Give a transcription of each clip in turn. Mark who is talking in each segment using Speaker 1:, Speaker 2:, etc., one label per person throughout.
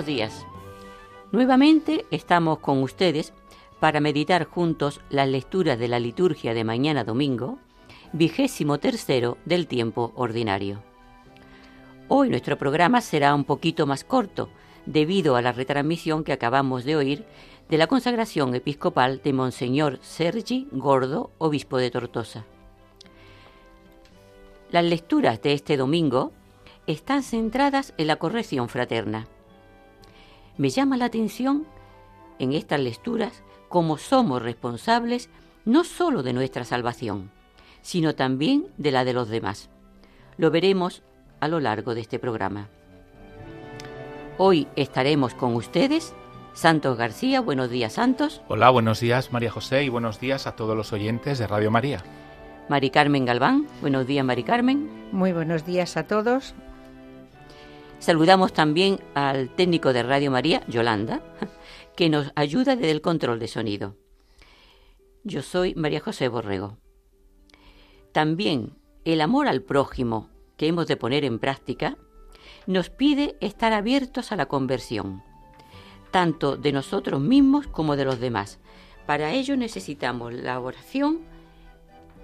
Speaker 1: Buenos días. Nuevamente estamos con ustedes para meditar juntos las lecturas de la liturgia de mañana domingo, vigésimo tercero del tiempo ordinario. Hoy nuestro programa será un poquito más corto debido a la retransmisión que acabamos de oír de la consagración episcopal de Monseñor Sergi Gordo, obispo de Tortosa. Las lecturas de este domingo están centradas en la corrección fraterna. Me llama la atención en estas lecturas cómo somos responsables no sólo de nuestra salvación, sino también de la de los demás. Lo veremos a lo largo de este programa. Hoy estaremos con ustedes Santos García, buenos días Santos.
Speaker 2: Hola, buenos días María José y buenos días a todos los oyentes de Radio María.
Speaker 1: Mari Carmen Galván, buenos días Mari Carmen.
Speaker 3: Muy buenos días a todos.
Speaker 1: Saludamos también al técnico de Radio María, Yolanda, que nos ayuda desde el control de sonido. Yo soy María José Borrego. También el amor al prójimo que hemos de poner en práctica nos pide estar abiertos a la conversión, tanto de nosotros mismos como de los demás. Para ello necesitamos la oración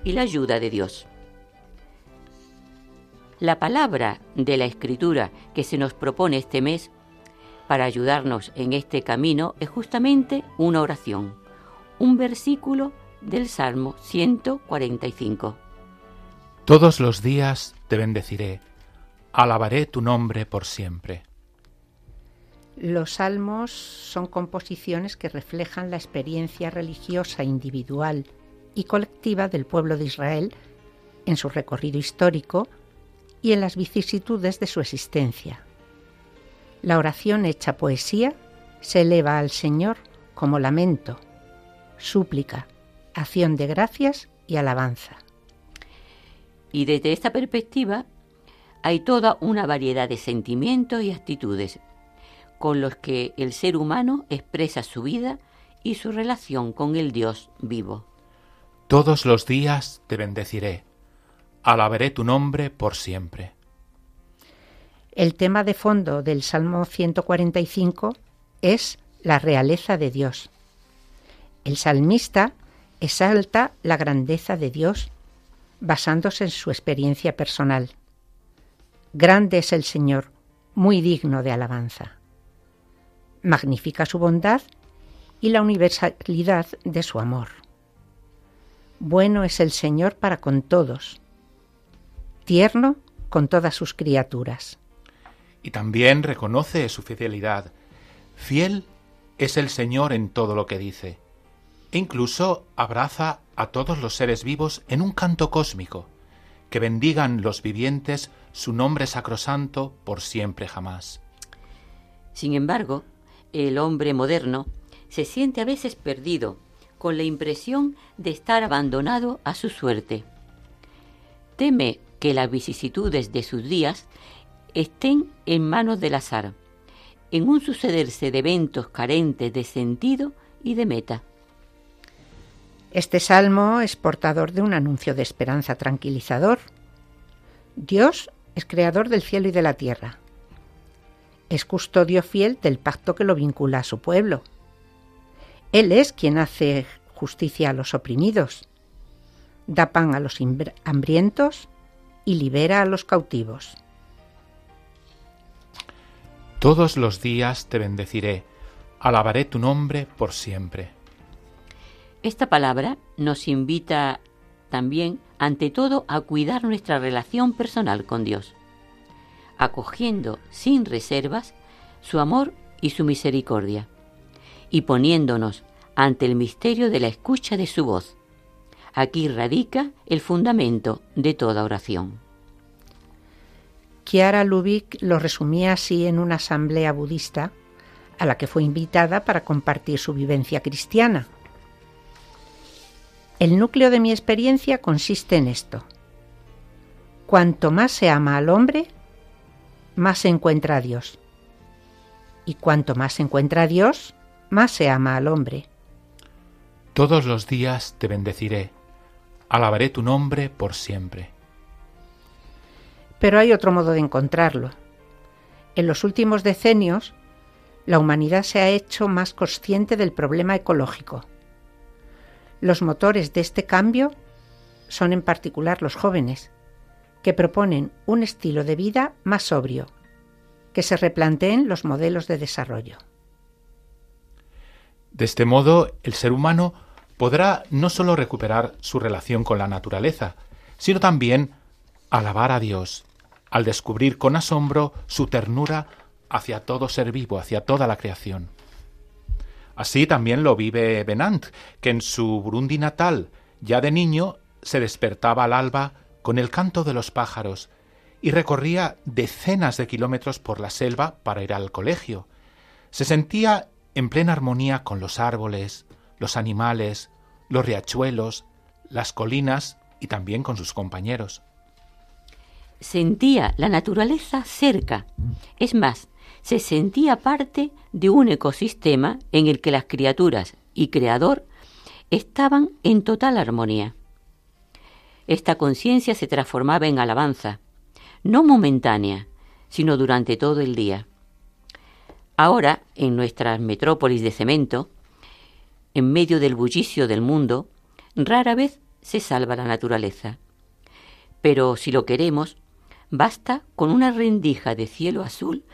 Speaker 1: y la ayuda de Dios. La palabra de la escritura que se nos propone este mes para ayudarnos en este camino es justamente una oración, un versículo del Salmo 145.
Speaker 2: Todos los días te bendeciré, alabaré tu nombre por siempre.
Speaker 3: Los salmos son composiciones que reflejan la experiencia religiosa individual y colectiva del pueblo de Israel en su recorrido histórico y en las vicisitudes de su existencia. La oración hecha poesía se eleva al Señor como lamento, súplica, acción de gracias y alabanza.
Speaker 1: Y desde esta perspectiva hay toda una variedad de sentimientos y actitudes con los que el ser humano expresa su vida y su relación con el Dios vivo.
Speaker 2: Todos los días te bendeciré alabaré tu nombre por siempre.
Speaker 3: El tema de fondo del Salmo 145 es la realeza de Dios. El salmista exalta la grandeza de Dios basándose en su experiencia personal. Grande es el Señor, muy digno de alabanza. Magnifica su bondad y la universalidad de su amor. Bueno es el Señor para con todos, tierno con todas sus criaturas.
Speaker 2: Y también reconoce su fidelidad. Fiel es el Señor en todo lo que dice. E incluso abraza a todos los seres vivos en un canto cósmico. Que bendigan los vivientes su nombre sacrosanto por siempre jamás.
Speaker 1: Sin embargo, el hombre moderno se siente a veces perdido, con la impresión de estar abandonado a su suerte. Teme que las vicisitudes de sus días estén en manos del azar, en un sucederse de eventos carentes de sentido y de meta.
Speaker 3: Este salmo es portador de un anuncio de esperanza tranquilizador. Dios es creador del cielo y de la tierra. Es custodio fiel del pacto que lo vincula a su pueblo. Él es quien hace justicia a los oprimidos, da pan a los hambrientos y libera a los cautivos.
Speaker 2: Todos los días te bendeciré, alabaré tu nombre por siempre.
Speaker 1: Esta palabra nos invita también, ante todo, a cuidar nuestra relación personal con Dios, acogiendo sin reservas su amor y su misericordia, y poniéndonos ante el misterio de la escucha de su voz. Aquí radica el fundamento de toda oración.
Speaker 3: Chiara Lubick lo resumía así en una asamblea budista a la que fue invitada para compartir su vivencia cristiana. El núcleo de mi experiencia consiste en esto. Cuanto más se ama al hombre, más se encuentra a Dios. Y cuanto más se encuentra a Dios, más se ama al hombre.
Speaker 2: Todos los días te bendeciré, alabaré tu nombre por siempre.
Speaker 3: Pero hay otro modo de encontrarlo. En los últimos decenios, la humanidad se ha hecho más consciente del problema ecológico. Los motores de este cambio son en particular los jóvenes, que proponen un estilo de vida más sobrio, que se replanteen los modelos de desarrollo.
Speaker 2: De este modo, el ser humano podrá no sólo recuperar su relación con la naturaleza, sino también alabar a Dios, al descubrir con asombro su ternura hacia todo ser vivo, hacia toda la creación. Así también lo vive Benant, que en su Burundi natal, ya de niño, se despertaba al alba con el canto de los pájaros y recorría decenas de kilómetros por la selva para ir al colegio. Se sentía en plena armonía con los árboles, los animales, los riachuelos, las colinas y también con sus compañeros.
Speaker 1: Sentía la naturaleza cerca. Es más, se sentía parte de un ecosistema en el que las criaturas y creador estaban en total armonía. Esta conciencia se transformaba en alabanza, no momentánea, sino durante todo el día. Ahora, en nuestras metrópolis de cemento, en medio del bullicio del mundo, rara vez se salva la naturaleza. Pero si lo queremos, basta con una rendija de cielo azul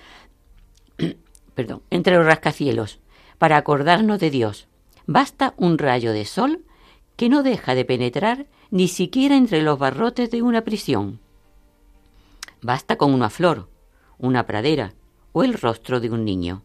Speaker 1: perdón, entre los rascacielos para acordarnos de Dios. Basta un rayo de sol que no deja de penetrar ni siquiera entre los barrotes de una prisión. Basta con una flor, una pradera o el rostro de un niño.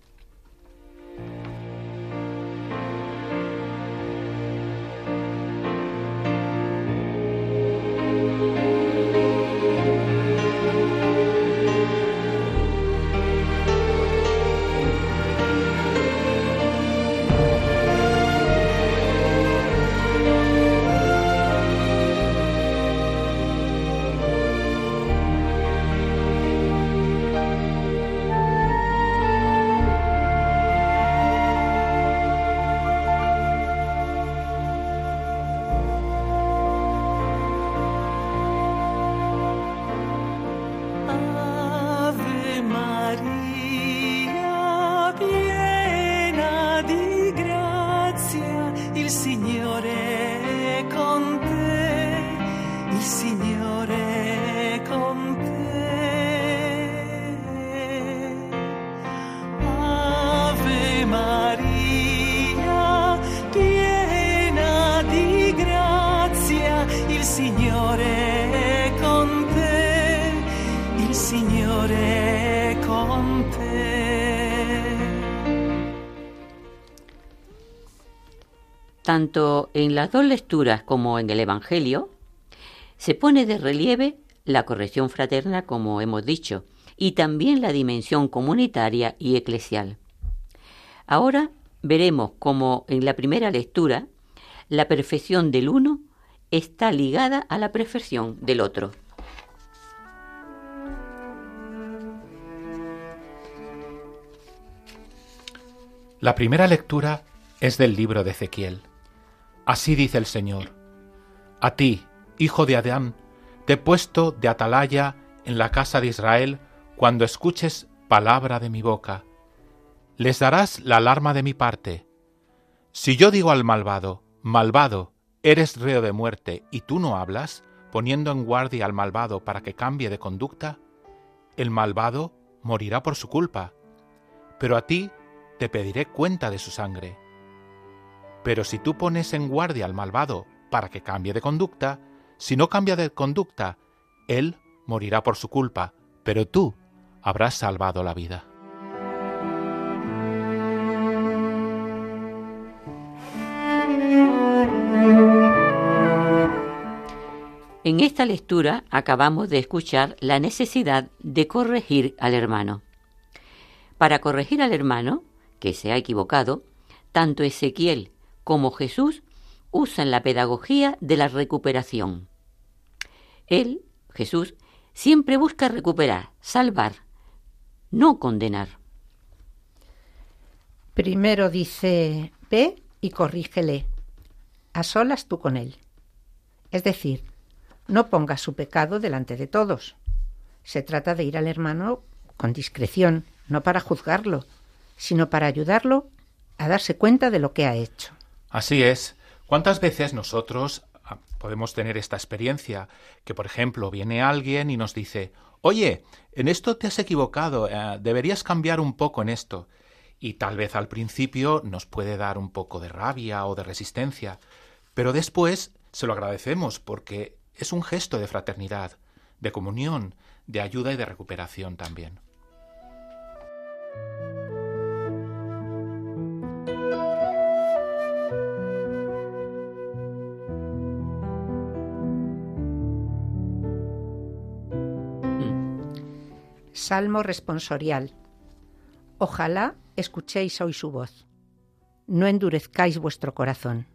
Speaker 1: Tanto en las dos lecturas como en el Evangelio se pone de relieve la corrección fraterna, como hemos dicho, y también la dimensión comunitaria y eclesial. Ahora veremos cómo en la primera lectura la perfección del uno está ligada a la perfección del otro.
Speaker 2: La primera lectura es del libro de Ezequiel. Así dice el Señor. A ti, hijo de Adán, te he puesto de atalaya en la casa de Israel cuando escuches palabra de mi boca. Les darás la alarma de mi parte. Si yo digo al malvado, malvado, eres reo de muerte, y tú no hablas, poniendo en guardia al malvado para que cambie de conducta, el malvado morirá por su culpa. Pero a ti te pediré cuenta de su sangre. Pero si tú pones en guardia al malvado para que cambie de conducta, si no cambia de conducta, él morirá por su culpa, pero tú habrás salvado la vida.
Speaker 1: En esta lectura acabamos de escuchar la necesidad de corregir al hermano. Para corregir al hermano, que se ha equivocado, tanto Ezequiel como Jesús usan la pedagogía de la recuperación. Él, Jesús, siempre busca recuperar, salvar, no condenar.
Speaker 3: Primero dice, ve y corrígele, a solas tú con él. Es decir, no pongas su pecado delante de todos. Se trata de ir al hermano con discreción, no para juzgarlo, sino para ayudarlo a darse cuenta de lo que ha hecho.
Speaker 2: Así es. ¿Cuántas veces nosotros ah, podemos tener esta experiencia? Que, por ejemplo, viene alguien y nos dice, oye, en esto te has equivocado, eh, deberías cambiar un poco en esto y tal vez al principio nos puede dar un poco de rabia o de resistencia, pero después se lo agradecemos porque es un gesto de fraternidad, de comunión, de ayuda y de recuperación también.
Speaker 3: Salmo responsorial. Ojalá escuchéis hoy su voz. No endurezcáis vuestro corazón.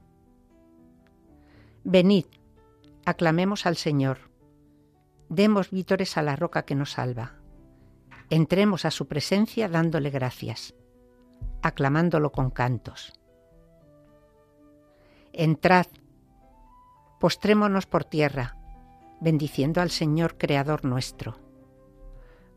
Speaker 3: Venid, aclamemos al Señor. Demos vítores a la roca que nos salva. Entremos a su presencia dándole gracias, aclamándolo con cantos. Entrad, postrémonos por tierra, bendiciendo al Señor Creador nuestro,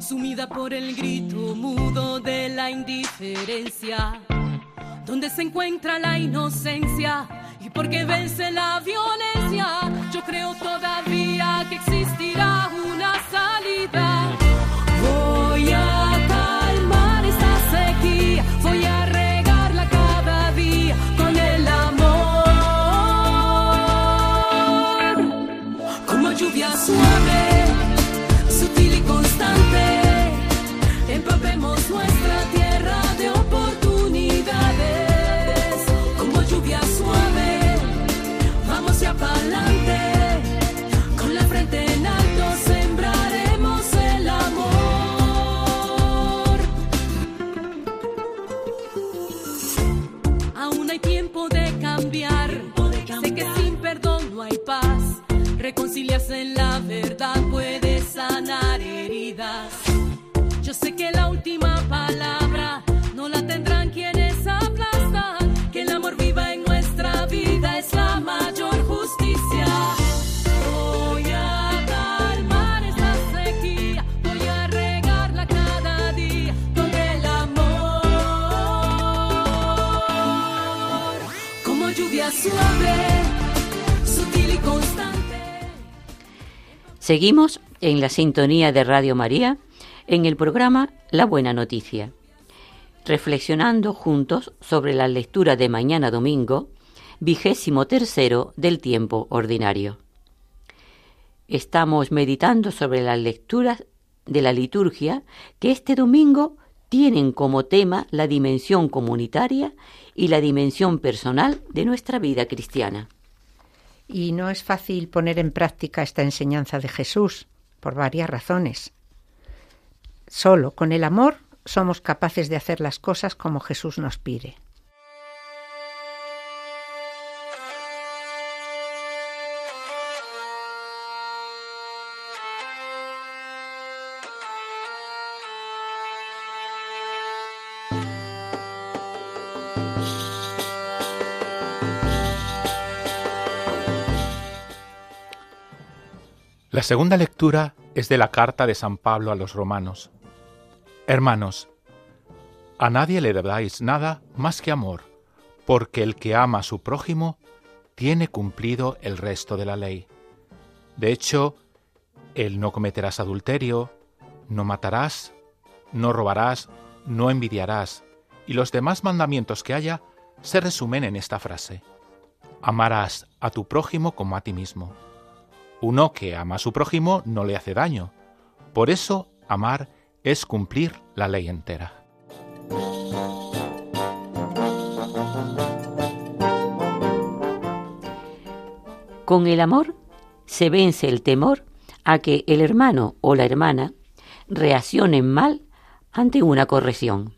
Speaker 4: Sumida por el grito mudo de la indiferencia, donde se encuentra la inocencia y porque vence la violencia, yo creo todavía que existirá una salida. Reconciliarse en la verdad puede sanar heridas. Yo sé que la última palabra
Speaker 1: Seguimos en la sintonía de Radio María en el programa La Buena Noticia, reflexionando juntos sobre la lectura de mañana domingo, vigésimo tercero del tiempo ordinario. Estamos meditando sobre las lecturas de la liturgia que este domingo tienen como tema la dimensión comunitaria y la dimensión personal de nuestra vida cristiana.
Speaker 3: Y no es fácil poner en práctica esta enseñanza de Jesús, por varias razones. Solo con el amor somos capaces de hacer las cosas como Jesús nos pide.
Speaker 2: La segunda lectura es de la carta de San Pablo a los romanos. Hermanos, a nadie le debáis nada más que amor, porque el que ama a su prójimo tiene cumplido el resto de la ley. De hecho, el no cometerás adulterio, no matarás, no robarás, no envidiarás, y los demás mandamientos que haya se resumen en esta frase. Amarás a tu prójimo como a ti mismo. Uno que ama a su prójimo no le hace daño. Por eso, amar es cumplir la ley entera.
Speaker 1: Con el amor se vence el temor a que el hermano o la hermana reaccionen mal ante una corrección.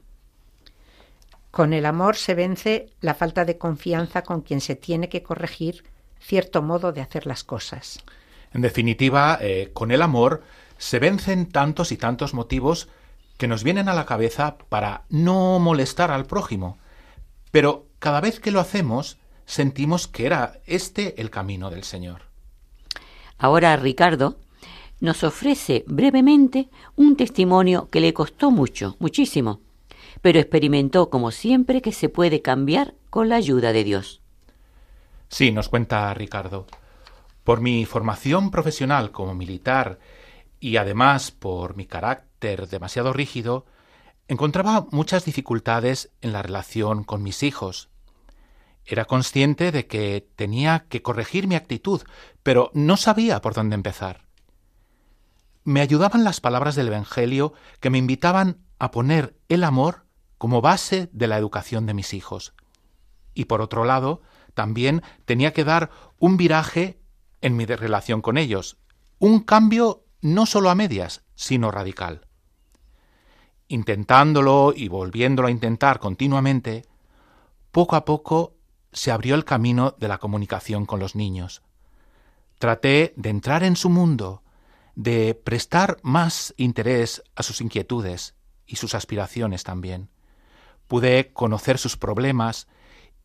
Speaker 3: Con el amor se vence la falta de confianza con quien se tiene que corregir cierto modo de hacer las cosas.
Speaker 2: En definitiva, eh, con el amor se vencen tantos y tantos motivos que nos vienen a la cabeza para no molestar al prójimo. Pero cada vez que lo hacemos, sentimos que era este el camino del Señor.
Speaker 1: Ahora Ricardo nos ofrece brevemente un testimonio que le costó mucho, muchísimo, pero experimentó como siempre que se puede cambiar con la ayuda de Dios.
Speaker 2: Sí, nos cuenta Ricardo. Por mi formación profesional como militar y además por mi carácter demasiado rígido, encontraba muchas dificultades en la relación con mis hijos. Era consciente de que tenía que corregir mi actitud, pero no sabía por dónde empezar. Me ayudaban las palabras del Evangelio que me invitaban a poner el amor como base de la educación de mis hijos. Y por otro lado, también tenía que dar un viraje en mi relación con ellos, un cambio no solo a medias, sino radical. Intentándolo y volviéndolo a intentar continuamente, poco a poco se abrió el camino de la comunicación con los niños. Traté de entrar en su mundo, de prestar más interés a sus inquietudes y sus aspiraciones también. Pude conocer sus problemas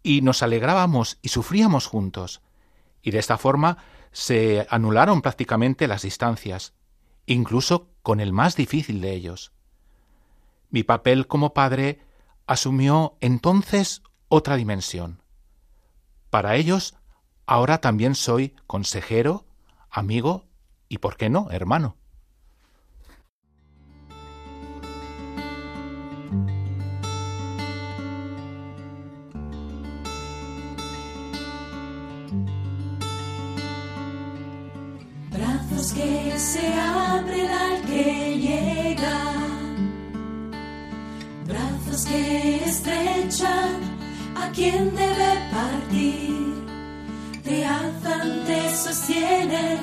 Speaker 2: y nos alegrábamos y sufríamos juntos, y de esta forma se anularon prácticamente las distancias, incluso con el más difícil de ellos. Mi papel como padre asumió entonces otra dimensión. Para ellos, ahora también soy consejero, amigo y, ¿por qué no?, hermano.
Speaker 4: Que se abren al que llega, brazos que estrechan a quien debe partir, te alzan, te sostienen,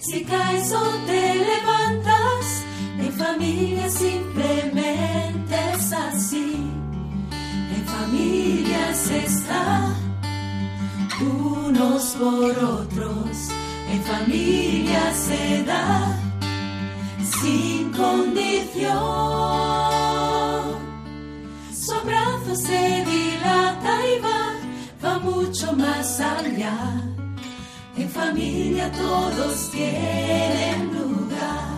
Speaker 4: si caes o te levantas, en familia simplemente es así, en familia se está, unos por otros, en familia se da, sin condición. Su abrazo se dilata y va, va mucho más allá. En familia todos tienen lugar.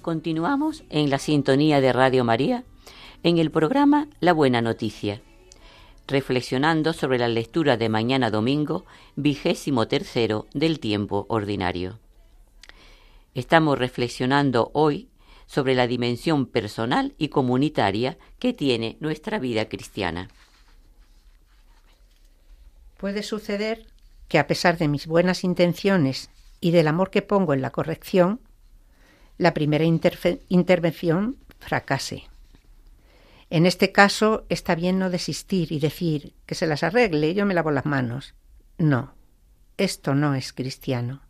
Speaker 1: Continuamos en la sintonía de Radio María en el programa La Buena Noticia, reflexionando sobre la lectura de mañana domingo, vigésimo tercero del tiempo ordinario. Estamos reflexionando hoy sobre la dimensión personal y comunitaria que tiene nuestra vida cristiana.
Speaker 3: Puede suceder que a pesar de mis buenas intenciones y del amor que pongo en la corrección, la primera intervención fracase. En este caso está bien no desistir y decir que se las arregle, yo me lavo las manos. No, esto no es cristiano.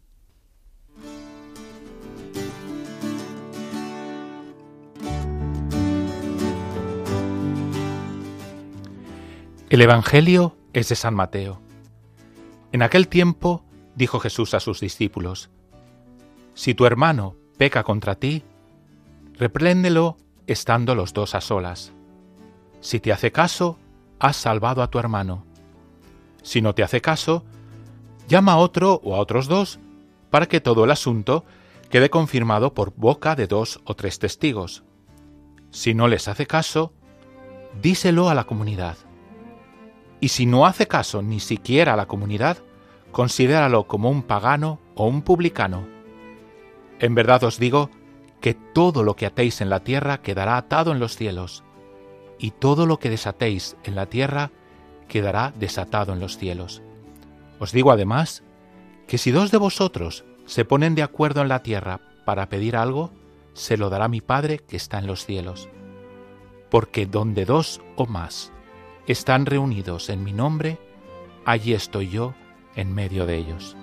Speaker 2: El Evangelio es de San Mateo. En aquel tiempo dijo Jesús a sus discípulos, Si tu hermano peca contra ti, repréndelo estando los dos a solas. Si te hace caso, has salvado a tu hermano. Si no te hace caso, llama a otro o a otros dos para que todo el asunto quede confirmado por boca de dos o tres testigos. Si no les hace caso, díselo a la comunidad. Y si no hace caso ni siquiera a la comunidad, considéralo como un pagano o un publicano. En verdad os digo que todo lo que atéis en la tierra quedará atado en los cielos, y todo lo que desatéis en la tierra quedará desatado en los cielos. Os digo además que si dos de vosotros se ponen de acuerdo en la tierra para pedir algo, se lo dará mi Padre que está en los cielos. Porque donde dos o más están reunidos en mi nombre, allí estoy yo en medio de ellos.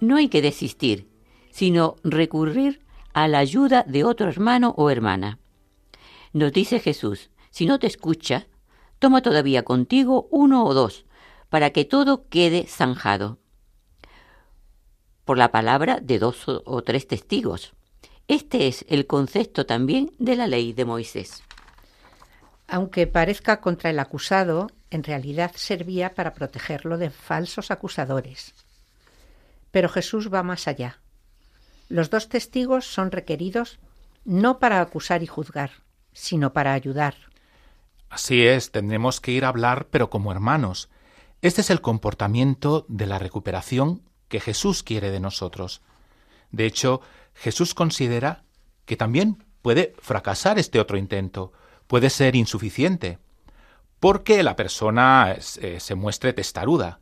Speaker 1: No hay que desistir, sino recurrir a la ayuda de otro hermano o hermana. Nos dice Jesús, si no te escucha, toma todavía contigo uno o dos, para que todo quede zanjado. Por la palabra de dos o tres testigos. Este es el concepto también de la ley de Moisés.
Speaker 3: Aunque parezca contra el acusado, en realidad servía para protegerlo de falsos acusadores. Pero Jesús va más allá. Los dos testigos son requeridos no para acusar y juzgar, sino para ayudar.
Speaker 2: Así es, tendremos que ir a hablar, pero como hermanos. Este es el comportamiento de la recuperación que Jesús quiere de nosotros. De hecho, Jesús considera que también puede fracasar este otro intento, puede ser insuficiente, porque la persona eh, se muestre testaruda.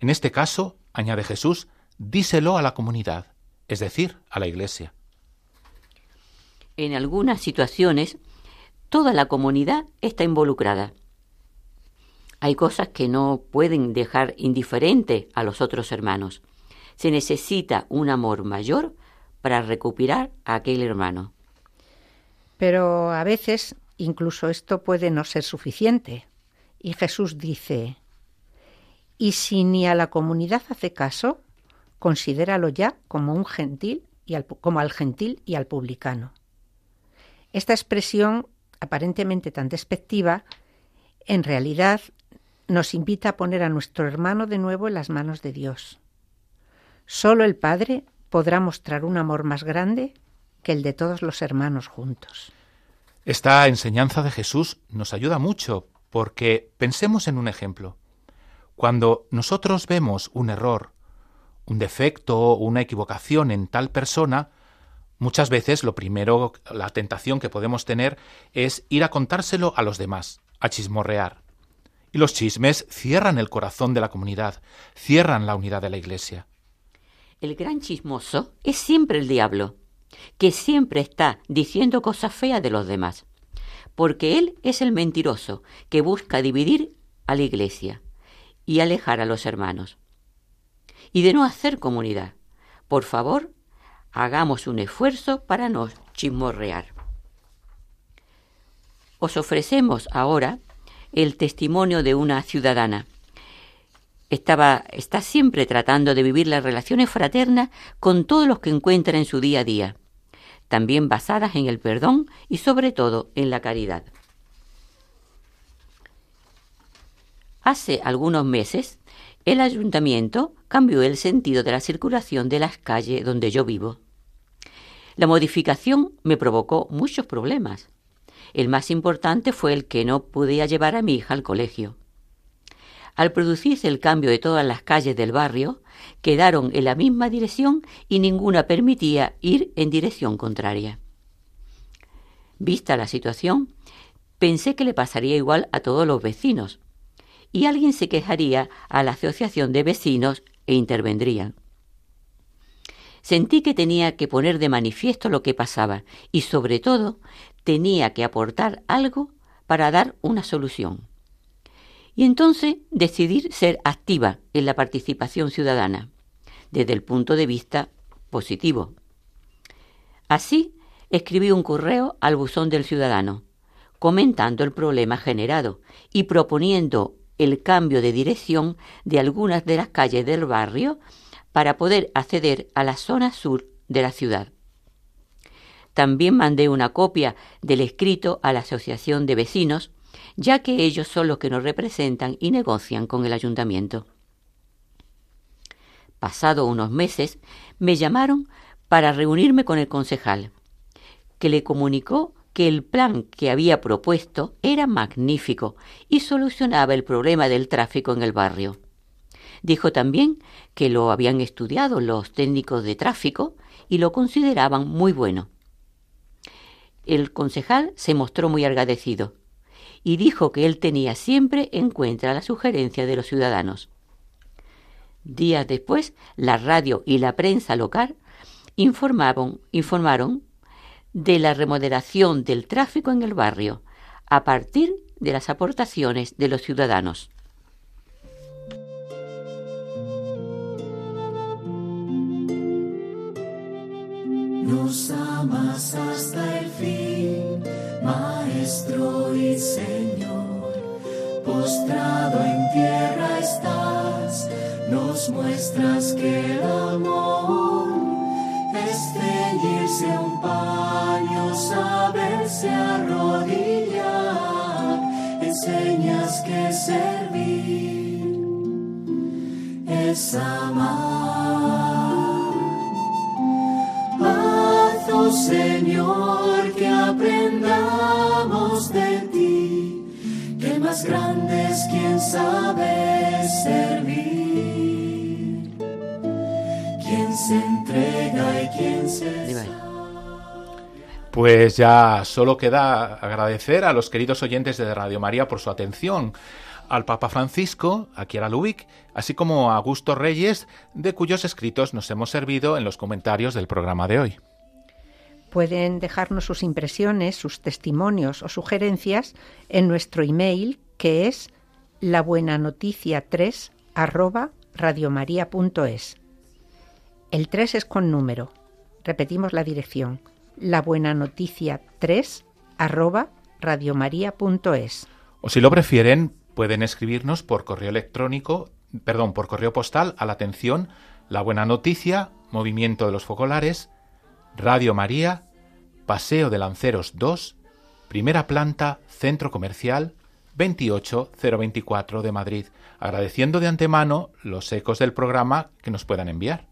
Speaker 2: En este caso, añade Jesús, díselo a la comunidad, es decir, a la Iglesia.
Speaker 1: En algunas situaciones, toda la comunidad está involucrada. Hay cosas que no pueden dejar indiferente a los otros hermanos. Se necesita un amor mayor para recuperar a aquel hermano.
Speaker 3: Pero a veces incluso esto puede no ser suficiente. Y Jesús dice, y si ni a la comunidad hace caso, considéralo ya como un gentil y al, como al gentil y al publicano. Esta expresión, aparentemente tan despectiva, en realidad nos invita a poner a nuestro hermano de nuevo en las manos de Dios. Solo el Padre podrá mostrar un amor más grande que el de todos los hermanos juntos.
Speaker 2: Esta enseñanza de Jesús nos ayuda mucho porque pensemos en un ejemplo. Cuando nosotros vemos un error, un defecto o una equivocación en tal persona, muchas veces lo primero, la tentación que podemos tener es ir a contárselo a los demás, a chismorrear. Y los chismes cierran el corazón de la comunidad, cierran la unidad de la Iglesia.
Speaker 1: El gran chismoso es siempre el diablo que siempre está diciendo cosas feas de los demás, porque él es el mentiroso que busca dividir a la iglesia y alejar a los hermanos. Y de no hacer comunidad. Por favor, hagamos un esfuerzo para no chismorrear. Os ofrecemos ahora el testimonio de una ciudadana. Estaba, está siempre tratando de vivir las relaciones fraternas con todos los que encuentra en su día a día también basadas en el perdón y sobre todo en la caridad. Hace algunos meses, el ayuntamiento cambió el sentido de la circulación de las calles donde yo vivo. La modificación me provocó muchos problemas. El más importante fue el que no podía llevar a mi hija al colegio. Al producirse el cambio de todas las calles del barrio, quedaron en la misma dirección y ninguna permitía ir en dirección contraria. Vista la situación, pensé que le pasaría igual a todos los vecinos, y alguien se quejaría a la asociación de vecinos e intervendrían. Sentí que tenía que poner de manifiesto lo que pasaba y sobre todo tenía que aportar algo para dar una solución y entonces decidir ser activa en la participación ciudadana, desde el punto de vista positivo. Así, escribí un correo al buzón del ciudadano, comentando el problema generado y proponiendo el cambio de dirección de algunas de las calles del barrio para poder acceder a la zona sur de la ciudad. También mandé una copia del escrito a la Asociación de Vecinos, ya que ellos son los que nos representan y negocian con el ayuntamiento. Pasado unos meses, me llamaron para reunirme con el concejal, que le comunicó que el plan que había propuesto era magnífico y solucionaba el problema del tráfico en el barrio. Dijo también que lo habían estudiado los técnicos de tráfico y lo consideraban muy bueno. El concejal se mostró muy agradecido y dijo que él tenía siempre en cuenta la sugerencia de los ciudadanos. Días después, la radio y la prensa local informaron, informaron de la remodelación del tráfico en el barrio a partir de las aportaciones de los ciudadanos.
Speaker 5: Nos amas hasta el fin, Maestro y Señor. Postrado en tierra estás, nos muestras que el amor es ceñirse un paño, saberse arrodillar. Enseñas que servir es amar. Haz, oh Señor, aprendamos de ti, que más grande es quien sabe servir, quien se entrega y quien se.
Speaker 2: Pues ya solo queda agradecer a los queridos oyentes de Radio María por su atención, al Papa Francisco, a Kiara Lubick, así como a Augusto Reyes, de cuyos escritos nos hemos servido en los comentarios del programa de hoy.
Speaker 3: Pueden dejarnos sus impresiones, sus testimonios o sugerencias en nuestro email que es labuenanoticia3 arroba. El 3 es con número. Repetimos la dirección. labuenanoticia3 arroba radiomaria.es.
Speaker 2: O si lo prefieren, pueden escribirnos por correo electrónico, perdón, por correo postal a la atención La Buena Noticia, Movimiento de los Focolares, Radio María, Paseo de Lanceros 2, primera planta, Centro Comercial 28024 de Madrid, agradeciendo de antemano los ecos del programa que nos puedan enviar.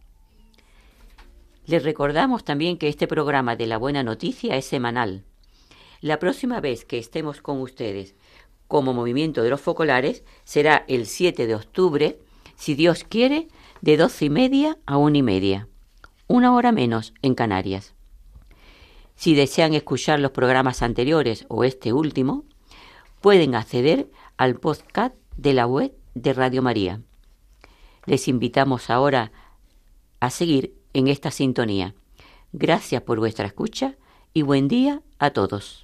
Speaker 1: Les recordamos también que este programa de la buena noticia es semanal. La próxima vez que estemos con ustedes como movimiento de los focolares será el 7 de octubre, si Dios quiere, de doce y media a una y media, una hora menos en Canarias. Si desean escuchar los programas anteriores o este último, pueden acceder al podcast de la web de Radio María. Les invitamos ahora a seguir en esta sintonía. Gracias por vuestra escucha y buen día a todos.